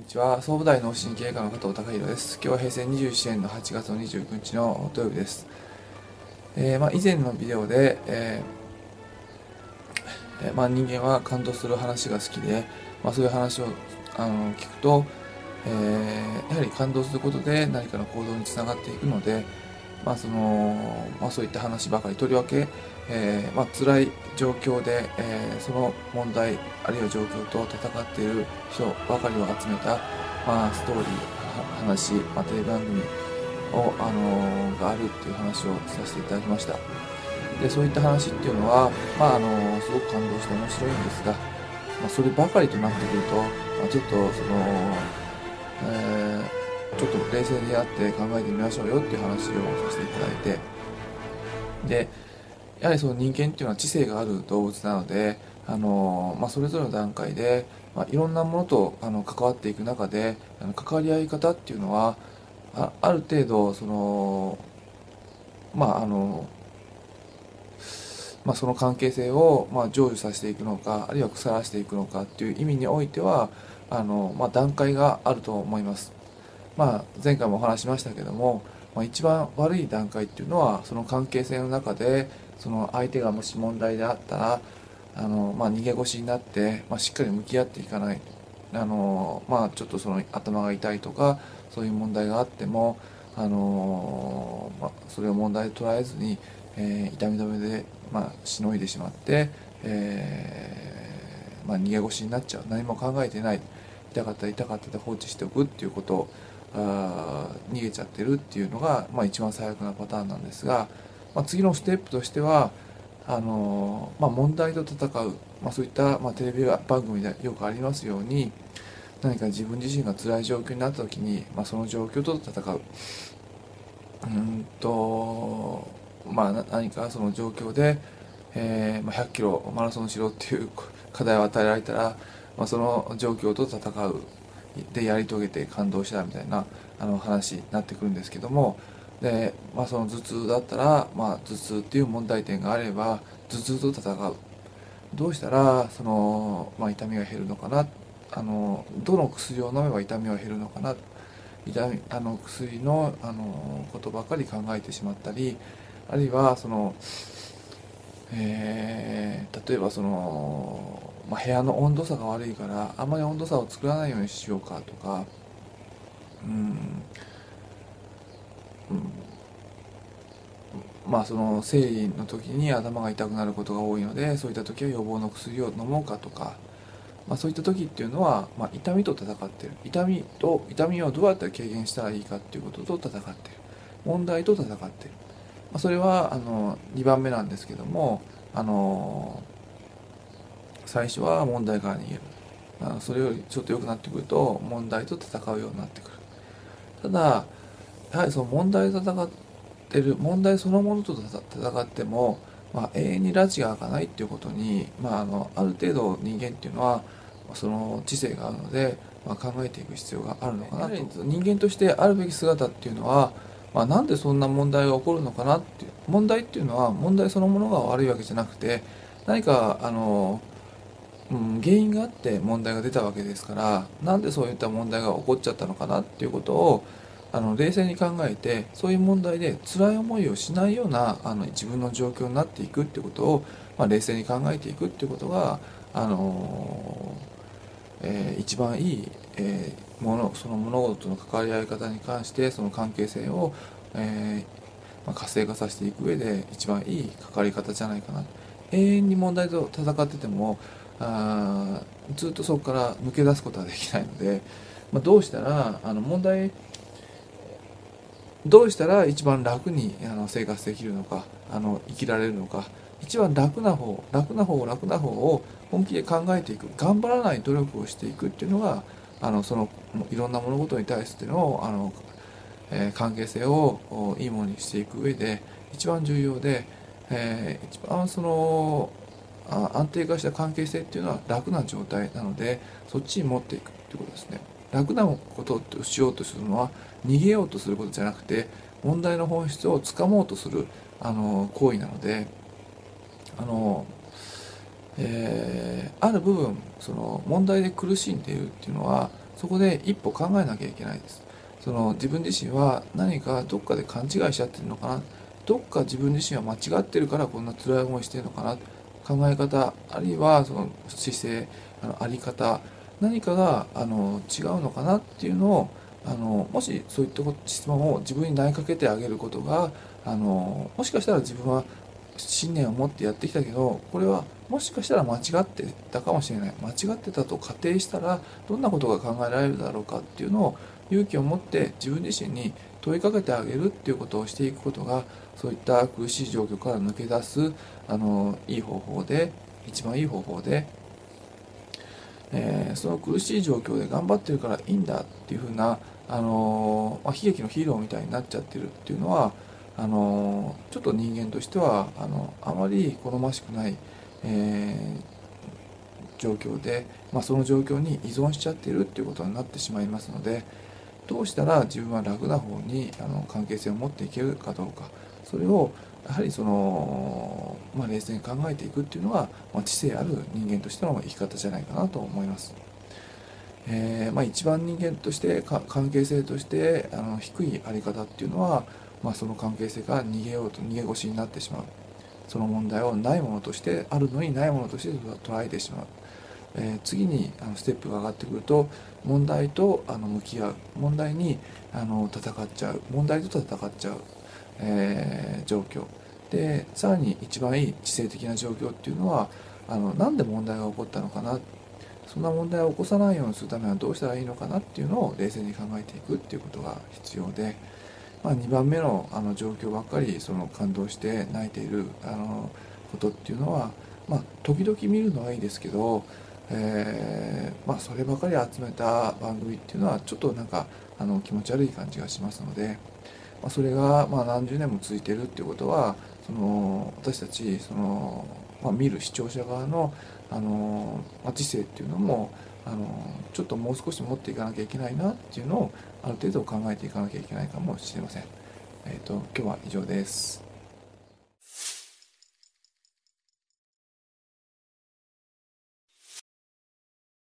にちは。総武大脳神経科の加藤隆弘です。今日は平成27年の8月の29日の土曜日です、えーまあ、以前のビデオで、えーまあ、人間は感動する話が好きで、まあ、そういう話をあの聞くと、えー、やはり感動することで何かの行動につながっていくので、まあそのまあ、そういった話ばかりとりわけ、えーまあ辛い状況で、えー、その問題あるいは状況と戦っている人ばかりを集めた、まあ、ストーリー話、まあ、テレビ番組を、あのー、があるっていう話をさせていただきました。でそういった話っていうのは、まああのー、すごく感動して面白いんですが、まあ、そればかりとなってくると、まあ、ちょっとその、えーちょっと冷静になって考えてみましょうよっていう話をさせていただいてでやはりその人間っていうのは知性がある動物なのであの、まあ、それぞれの段階で、まあ、いろんなものとあの関わっていく中であの関わり合い方っていうのはあある程度そのまああのまあ、その関係性をまあ成就させていくのかあるいは腐らしていくのかっていう意味においてはあの、まあ、段階があると思います。まあ、前回もお話しましたけども、まあ、一番悪い段階っていうのはその関係性の中でその相手がもし問題であったらあの、まあ、逃げ腰になって、まあ、しっかり向き合っていかないあの、まあ、ちょっとその頭が痛いとかそういう問題があってもあの、まあ、それを問題と捉えずに、えー、痛み止めで、まあ、しのいでしまって、えーまあ、逃げ腰になっちゃう。何も考えてない。痛かったら痛かったで放置しておくっていうこと。あ逃げちゃってるっていうのが、まあ、一番最悪なパターンなんですが、まあ、次のステップとしてはあの、まあ、問題と戦う、まあ、そういった、まあ、テレビ番組でよくありますように何か自分自身が辛い状況になった時に、まあ、その状況と戦う。うんとまあ何かその状況で、えーまあ、100キロマラソンしろっていう課題を与えられたら、まあ、その状況と戦う。でやり遂げて感動したみたいなあの話になってくるんですけどもで、まあ、その頭痛だったら、まあ、頭痛っていう問題点があれば頭痛と戦う。どうしたらその、まあ、痛みが減るのかなあのどの薬を飲めば痛みは減るのかな痛みあの薬のあのことばかり考えてしまったりあるいはその、えー、例えばそのまあ、部屋の温度差が悪いからあんまり温度差を作らないようにしようかとかうん、まあその生理の時に頭が痛くなることが多いのでそういった時は予防の薬を飲もうかとか、まあ、そういった時っていうのは、まあ、痛みと戦ってる。痛みと痛みをどうやったら軽減したらいいかっていうことと戦ってる。問題と戦ってる、まあ、それはあの2番目なんですけどもあの最初は問題から逃げる。あそれよりちょっと良くなってくると問題と戦うようになってくる。ただやはりその問題と戦ってる問題そのものと戦っても、まあ、永遠に拉致が開かないっていうことに、まあ、あのある程度人間っていうのはその知性があるので、まあ、考えていく必要があるのかなと。人間としてあるべき姿っていうのは、まあ、なんでそんな問題が起こるのかなっていう問題っていうのは問題そのものが悪いわけじゃなくて何かあのうん、原因があって問題が出たわけですからなんでそういった問題が起こっちゃったのかなっていうことをあの冷静に考えてそういう問題で辛い思いをしないようなあの自分の状況になっていくっていうことを、まあ、冷静に考えていくっていうことが、あのえー、一番いい、えー、ものその物事との関わり合い方に関してその関係性を、えまあ、活性化させていく上で一番いい関わり方じゃないかな。永遠に問題と戦っててもあずっとそこから抜け出すことはできないので、まあ、どうしたらあの問題どうしたら一番楽にあの生活できるのかあの生きられるのか一番楽な方楽な方楽な方を本気で考えていく頑張らない努力をしていくっていうのがあのそのいろんな物事に対してのあの、え、関係性をいいものにしていく上で一番重要で、えー、一番その安定化した関係性っていうのは楽な状態なのでそっちに持っていくっていうことですね。楽なことをしようとするのは逃げようとすることじゃなくて問題の本質をつかもうとするあの行為なのであの、えー、ある部分その問題で苦しんでいるっていうのはそこで一歩考えなきゃいけないです。その自分自身は何かどっかで勘違いしちゃってるのかな。どっか自分自身は間違ってるからこんな辛い思いしてるのかな。考え方あるいはその姿勢あのあり方何かがあの違うのかなっていうのをあのもしそういった質問を自分に投げかけてあげることがあのもしかしたら自分は信念を持ってやってきたけどこれはもしかしたら間違ってたかもしれない。間違ってたと仮定したらどんなことが考えられるだろうかっていうのを勇気を持って自分自身に問いかけてあげるっていうことをしていくことがそういった苦しい状況から抜け出すあのいい方法で一番いい方法で、えー、その苦しい状況で頑張ってるからいいんだっていうふうな、あのまあ、悲劇のヒーローみたいになっちゃってるっていうのはあのちょっと人間としてはあのあまり好ましくない、えー、状況で、まあ、その状況に依存しちゃってるっていうことになってしまいますのでどうしたら自分は楽な方にあの関係性を持っていけるかどうか。それをやはりその、まあ、冷静に考えていくっていうのが、まあ、知性ある人間としての生き方じゃないかなと思います。えーまあ、一番人間として関係性としてあの低いあり方っていうのは、まあ、その関係性が逃げようと逃げ腰になってしまう。その問題をないものとしてあるのにないものとして捉えてしまう、えー、次にあのステップが上がってくると問題とあの向き合う。問題にあの戦っちゃう。問題と戦っちゃう、えー、状況。でさらに一番いい知性的な状況っていうのはあのなんで問題が起こったのかな。そんな問題を起こさないようにするためにはどうしたらいいのかなっていうのを冷静に考えていくっていうことが必要で。まあ、2番目のあの状況ばっかりその感動して泣いているあのことっていうのは、まあ、時々見るのはいいですけど、えー、まあ、そればかり集めた番組っていうのはちょっとなんかあの気持ち悪い感じがしますので、まあ、それがま何十年も続いてるっていうことはその私たちその、まあ、見る視聴者側のあの、まあ、知性っていうのもあのちょっともう少し持っていかなきゃいけないなっていうのをある程度考えていかなきゃいけないかもしれません。えーと、今日は以上です。